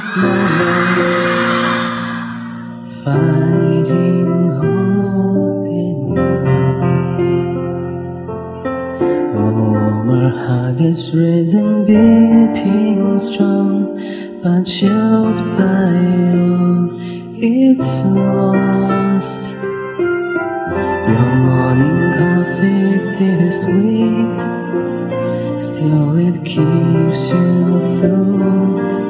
these moments fighting oh, heart is risen beating strong but chilled by all it's lost. Your morning coffee is sweet. Still it keeps you through.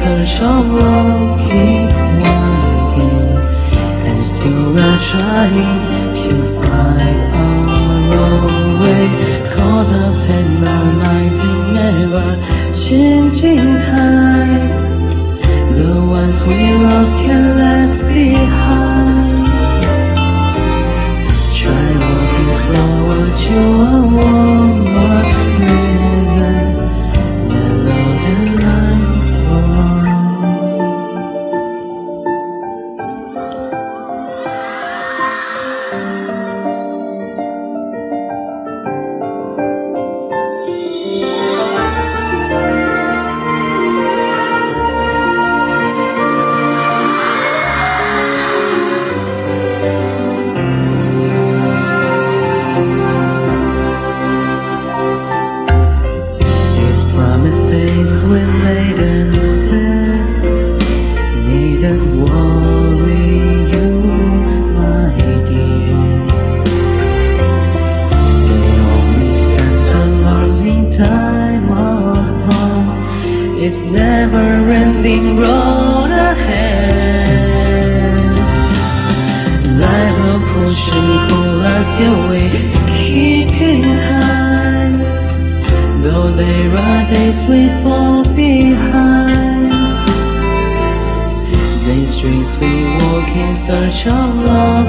search of love keep winding. And still we're trying to find our way. Caught up in our minds in ever changing time. The ones we love can It's never-ending road ahead. Life will push and pull us away, keeping time. Though there are days we fall behind, the streets we walk in search of love